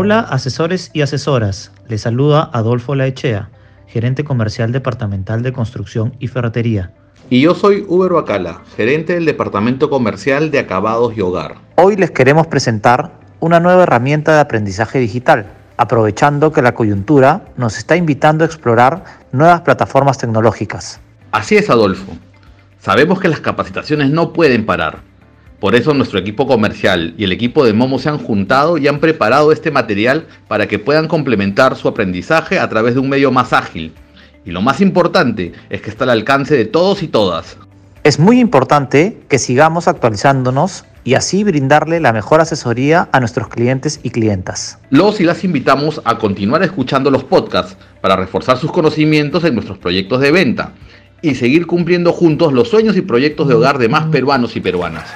Hola asesores y asesoras, les saluda Adolfo Laechea, gerente comercial departamental de construcción y ferretería. Y yo soy Uber Bacala, gerente del departamento comercial de acabados y hogar. Hoy les queremos presentar una nueva herramienta de aprendizaje digital, aprovechando que la coyuntura nos está invitando a explorar nuevas plataformas tecnológicas. Así es, Adolfo. Sabemos que las capacitaciones no pueden parar por eso nuestro equipo comercial y el equipo de Momo se han juntado y han preparado este material para que puedan complementar su aprendizaje a través de un medio más ágil. Y lo más importante es que está al alcance de todos y todas. Es muy importante que sigamos actualizándonos y así brindarle la mejor asesoría a nuestros clientes y clientas. Los y las invitamos a continuar escuchando los podcasts para reforzar sus conocimientos en nuestros proyectos de venta y seguir cumpliendo juntos los sueños y proyectos de hogar de más peruanos y peruanas.